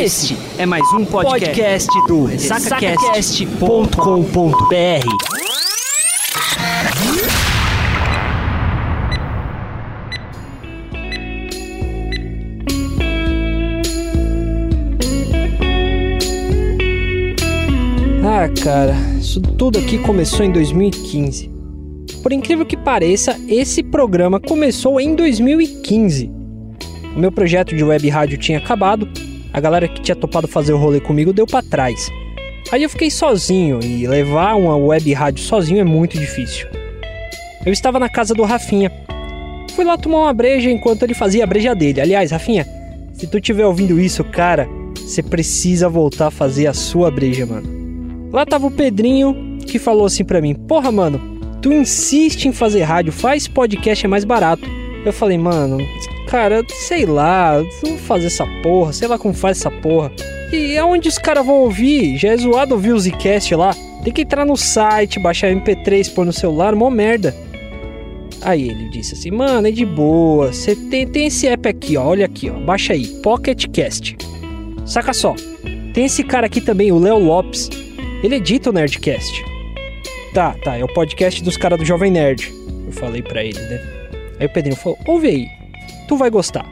Este é mais um podcast do ressacacast.com.br. Ah, cara, isso tudo aqui começou em 2015. Por incrível que pareça, esse programa começou em 2015. O meu projeto de web rádio tinha acabado, a galera que tinha topado fazer o rolê comigo deu para trás. Aí eu fiquei sozinho e levar uma web rádio sozinho é muito difícil. Eu estava na casa do Rafinha. Fui lá tomar uma breja enquanto ele fazia a breja dele. Aliás, Rafinha, se tu estiver ouvindo isso, cara, você precisa voltar a fazer a sua breja, mano. Lá tava o Pedrinho que falou assim pra mim: Porra, mano, tu insiste em fazer rádio, faz podcast, é mais barato. Eu falei, mano, cara, sei lá, vou fazer essa porra, sei lá como faz essa porra. E aonde os caras vão ouvir? Já é zoado ouvir o Zcast lá. Tem que entrar no site, baixar MP3, pôr no celular, mó merda. Aí ele disse assim, mano, é de boa. Você tem, tem esse app aqui, ó. Olha aqui, ó. Baixa aí, Pocket Cast. Saca só. Tem esse cara aqui também, o Léo Lopes. Ele edita o Nerdcast. Tá, tá, é o podcast dos caras do Jovem Nerd. Eu falei pra ele, né? Aí o Pedrinho falou: ouve aí, tu vai gostar.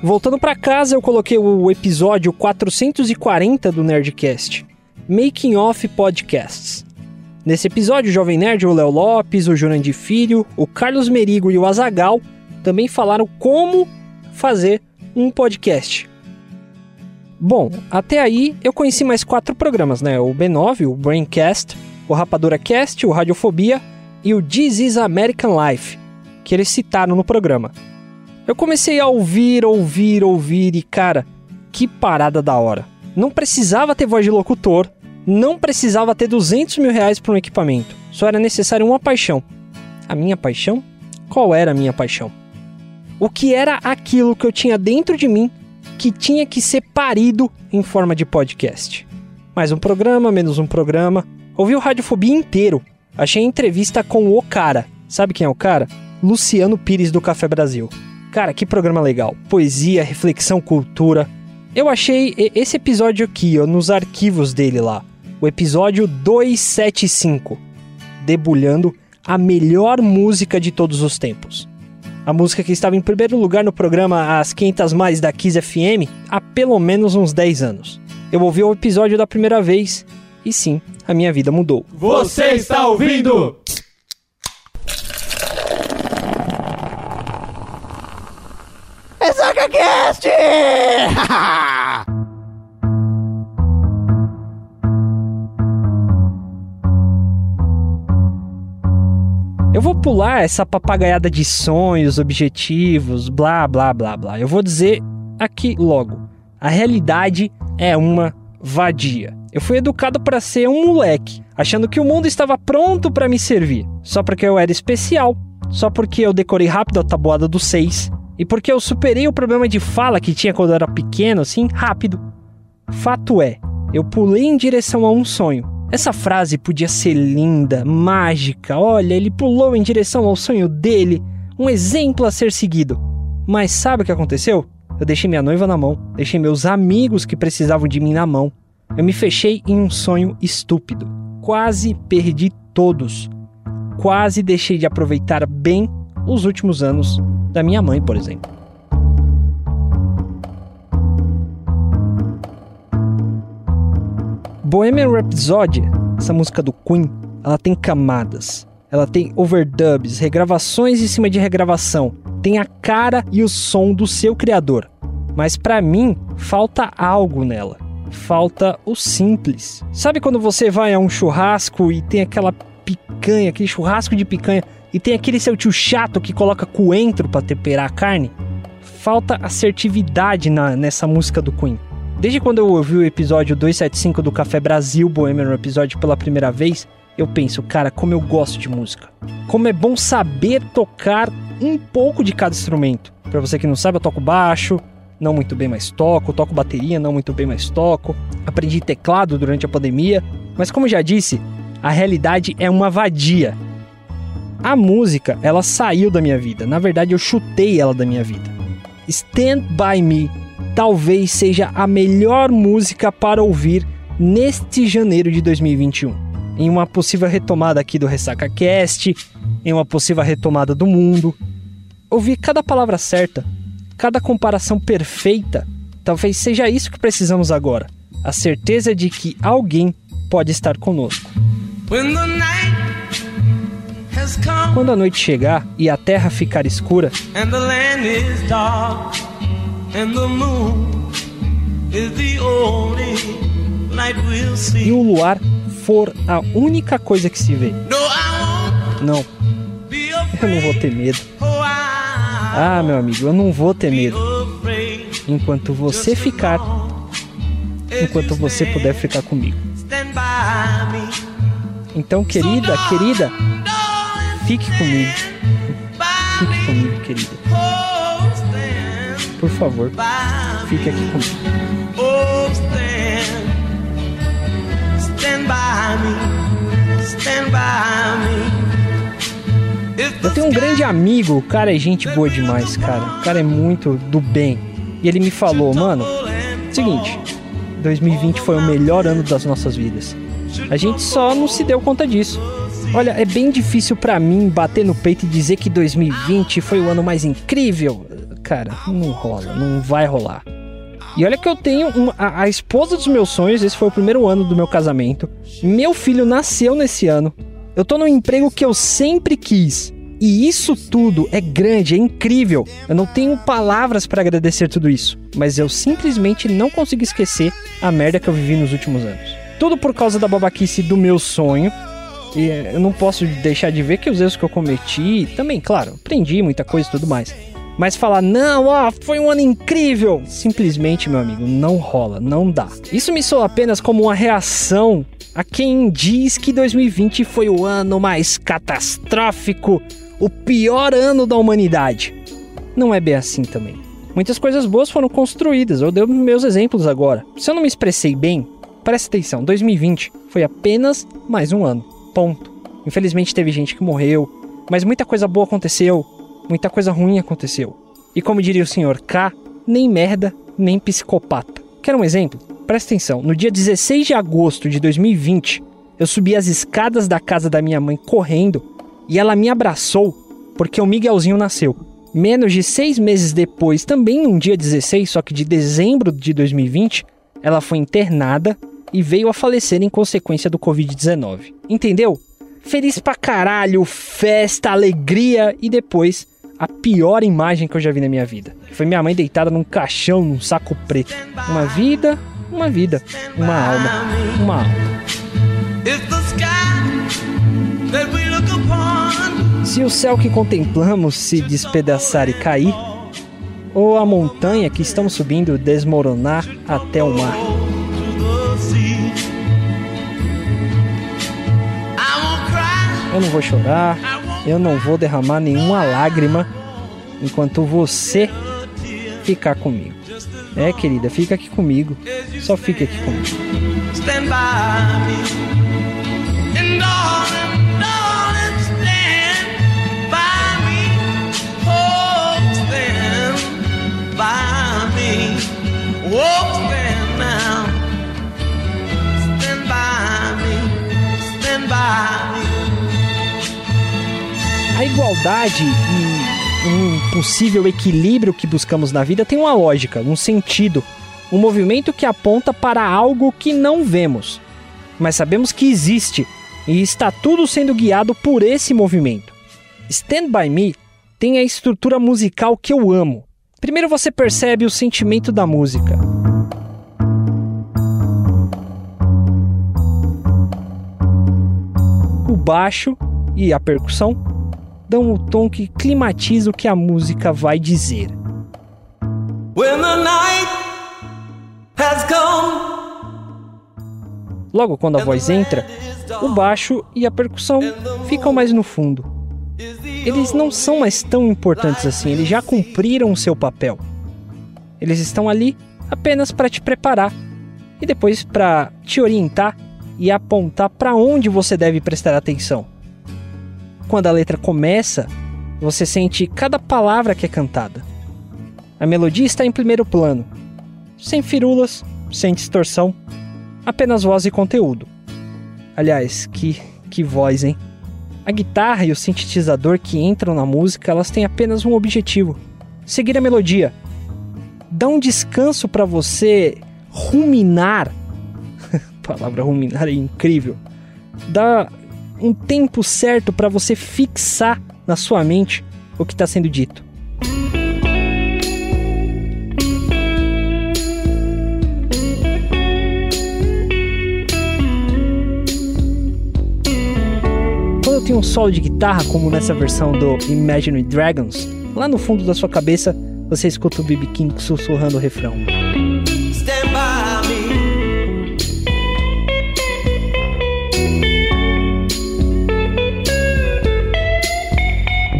Voltando para casa, eu coloquei o episódio 440 do Nerdcast, Making Off Podcasts. Nesse episódio, o Jovem Nerd, o Léo Lopes, o Jurandir Filho, o Carlos Merigo e o Azagal também falaram como fazer um podcast. Bom, até aí eu conheci mais quatro programas, né? O B9, o Braincast, o Rapadura Cast, o Radiofobia e o This is American Life, que eles citaram no programa. Eu comecei a ouvir, ouvir, ouvir e, cara, que parada da hora. Não precisava ter voz de locutor, não precisava ter 200 mil reais para um equipamento, só era necessário uma paixão. A minha paixão? Qual era a minha paixão? O que era aquilo que eu tinha dentro de mim que tinha que ser parido em forma de podcast. Mais um programa, menos um programa. Ouvi o Radiofobia inteiro. Achei a entrevista com o cara. Sabe quem é o cara? Luciano Pires do Café Brasil. Cara, que programa legal. Poesia, reflexão, cultura. Eu achei esse episódio aqui, ó, nos arquivos dele lá. O episódio 275. Debulhando a melhor música de todos os tempos a música que estava em primeiro lugar no programa As 500 Mais da Kiss FM há pelo menos uns 10 anos. Eu ouvi o episódio da primeira vez e sim, a minha vida mudou. Você está ouvindo? Eu vou pular essa papagaiada de sonhos, objetivos, blá blá blá blá. Eu vou dizer aqui logo: a realidade é uma vadia. Eu fui educado para ser um moleque, achando que o mundo estava pronto para me servir, só porque eu era especial, só porque eu decorei rápido a tabuada do 6 e porque eu superei o problema de fala que tinha quando eu era pequeno, assim, rápido. Fato é, eu pulei em direção a um sonho essa frase podia ser linda, mágica. Olha, ele pulou em direção ao sonho dele, um exemplo a ser seguido. Mas sabe o que aconteceu? Eu deixei minha noiva na mão, deixei meus amigos que precisavam de mim na mão. Eu me fechei em um sonho estúpido. Quase perdi todos. Quase deixei de aproveitar bem os últimos anos da minha mãe, por exemplo. Bohemian Rhapsody, essa música do Queen, ela tem camadas. Ela tem overdubs, regravações em cima de regravação. Tem a cara e o som do seu criador. Mas para mim, falta algo nela. Falta o simples. Sabe quando você vai a um churrasco e tem aquela picanha, aquele churrasco de picanha, e tem aquele seu tio chato que coloca coentro para temperar a carne? Falta assertividade na, nessa música do Queen. Desde quando eu ouvi o episódio 275 do Café Brasil Bohemian episódio pela primeira vez, eu penso, cara, como eu gosto de música. Como é bom saber tocar um pouco de cada instrumento. Para você que não sabe, eu toco baixo, não muito bem, mas toco, toco bateria, não muito bem, mas toco. Aprendi teclado durante a pandemia, mas como já disse, a realidade é uma vadia. A música, ela saiu da minha vida. Na verdade, eu chutei ela da minha vida. Stand by Me talvez seja a melhor música para ouvir neste janeiro de 2021. Em uma possível retomada aqui do Ressaca Cast, em uma possível retomada do mundo. Ouvir cada palavra certa, cada comparação perfeita, talvez seja isso que precisamos agora. A certeza de que alguém pode estar conosco. Quando a noite chegar e a terra ficar escura, e o luar for a única coisa que se vê. Não, eu não vou ter medo. Ah, meu amigo, eu não vou ter medo. Enquanto você ficar, enquanto você puder ficar comigo. Então, querida, querida, fique comigo. Fique comigo, querida. Por favor, fique aqui comigo. Eu tenho um grande amigo, o cara é gente boa demais, cara. O cara é muito do bem. E ele me falou, mano, seguinte, 2020 foi o melhor ano das nossas vidas. A gente só não se deu conta disso. Olha, é bem difícil para mim bater no peito e dizer que 2020 foi o ano mais incrível. Cara, não rola, não vai rolar. E olha que eu tenho uma, a, a, esposa dos meus sonhos, esse foi o primeiro ano do meu casamento. Meu filho nasceu nesse ano. Eu tô no emprego que eu sempre quis. E isso tudo é grande, é incrível. Eu não tenho palavras para agradecer tudo isso, mas eu simplesmente não consigo esquecer a merda que eu vivi nos últimos anos. Tudo por causa da babaquice do meu sonho. E eh, eu não posso deixar de ver que os erros que eu cometi, também, claro, aprendi muita coisa e tudo mais. Mas falar, não, ó, foi um ano incrível, simplesmente, meu amigo, não rola, não dá. Isso me soa apenas como uma reação a quem diz que 2020 foi o ano mais catastrófico, o pior ano da humanidade. Não é bem assim também. Muitas coisas boas foram construídas, eu dei meus exemplos agora. Se eu não me expressei bem, presta atenção, 2020 foi apenas mais um ano. Ponto. Infelizmente teve gente que morreu, mas muita coisa boa aconteceu, muita coisa ruim aconteceu. E como diria o senhor K, nem merda, nem psicopata. Quer um exemplo? Presta atenção, no dia 16 de agosto de 2020, eu subi as escadas da casa da minha mãe correndo e ela me abraçou porque o Miguelzinho nasceu. Menos de seis meses depois, também num dia 16, só que de dezembro de 2020, ela foi internada e veio a falecer em consequência do Covid-19. Entendeu? Feliz pra caralho, festa, alegria e depois a pior imagem que eu já vi na minha vida. Foi minha mãe deitada num caixão, num saco preto. Uma vida, uma vida. Uma alma, uma alma. Se o céu que contemplamos se despedaçar e cair, ou a montanha que estamos subindo desmoronar até o mar. Eu não vou chorar, eu não vou derramar nenhuma lágrima enquanto você ficar comigo. É, querida, fica aqui comigo. Só fica aqui comigo. Igualdade e um possível equilíbrio que buscamos na vida tem uma lógica, um sentido, um movimento que aponta para algo que não vemos, mas sabemos que existe e está tudo sendo guiado por esse movimento. Stand By Me tem a estrutura musical que eu amo. Primeiro você percebe o sentimento da música. O baixo e a percussão dão o tom que climatiza o que a música vai dizer. Logo quando a voz entra, o baixo e a percussão ficam mais no fundo. Eles não são mais tão importantes assim, eles já cumpriram o seu papel. Eles estão ali apenas para te preparar e depois para te orientar e apontar para onde você deve prestar atenção quando a letra começa, você sente cada palavra que é cantada. A melodia está em primeiro plano, sem firulas, sem distorção, apenas voz e conteúdo. Aliás, que, que voz, hein? A guitarra e o sintetizador que entram na música, elas têm apenas um objetivo: seguir a melodia. Dá um descanso para você ruminar. a palavra ruminar é incrível. Dá um tempo certo para você fixar na sua mente o que está sendo dito. Quando eu tenho um solo de guitarra, como nessa versão do Imagine Dragons, lá no fundo da sua cabeça você escuta o BB King sussurrando o refrão.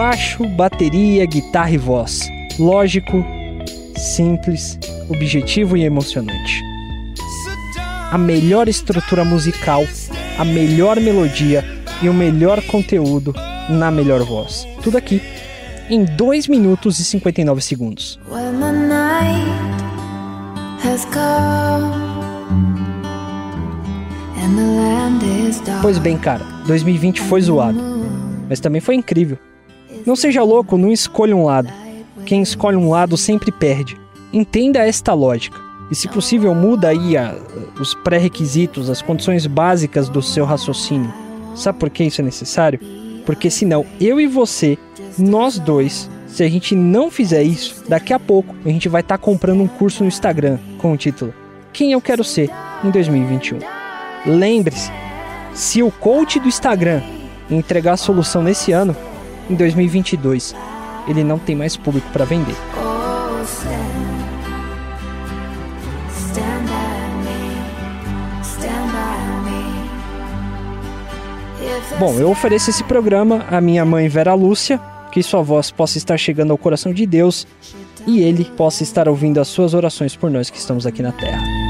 Baixo, bateria, guitarra e voz. Lógico, simples, objetivo e emocionante. A melhor estrutura musical, a melhor melodia e o melhor conteúdo na melhor voz. Tudo aqui em 2 minutos e 59 segundos. Pois bem, cara, 2020 foi zoado, mas também foi incrível. Não seja louco, não escolha um lado. Quem escolhe um lado sempre perde. Entenda esta lógica. E se possível, muda aí a, os pré-requisitos, as condições básicas do seu raciocínio. Sabe por que isso é necessário? Porque senão eu e você, nós dois, se a gente não fizer isso, daqui a pouco a gente vai estar tá comprando um curso no Instagram com o título Quem eu quero ser em 2021. Lembre-se, se o coach do Instagram entregar a solução nesse ano, em 2022 ele não tem mais público para vender. Bom, eu ofereço esse programa à minha mãe Vera Lúcia, que sua voz possa estar chegando ao coração de Deus e ele possa estar ouvindo as suas orações por nós que estamos aqui na terra.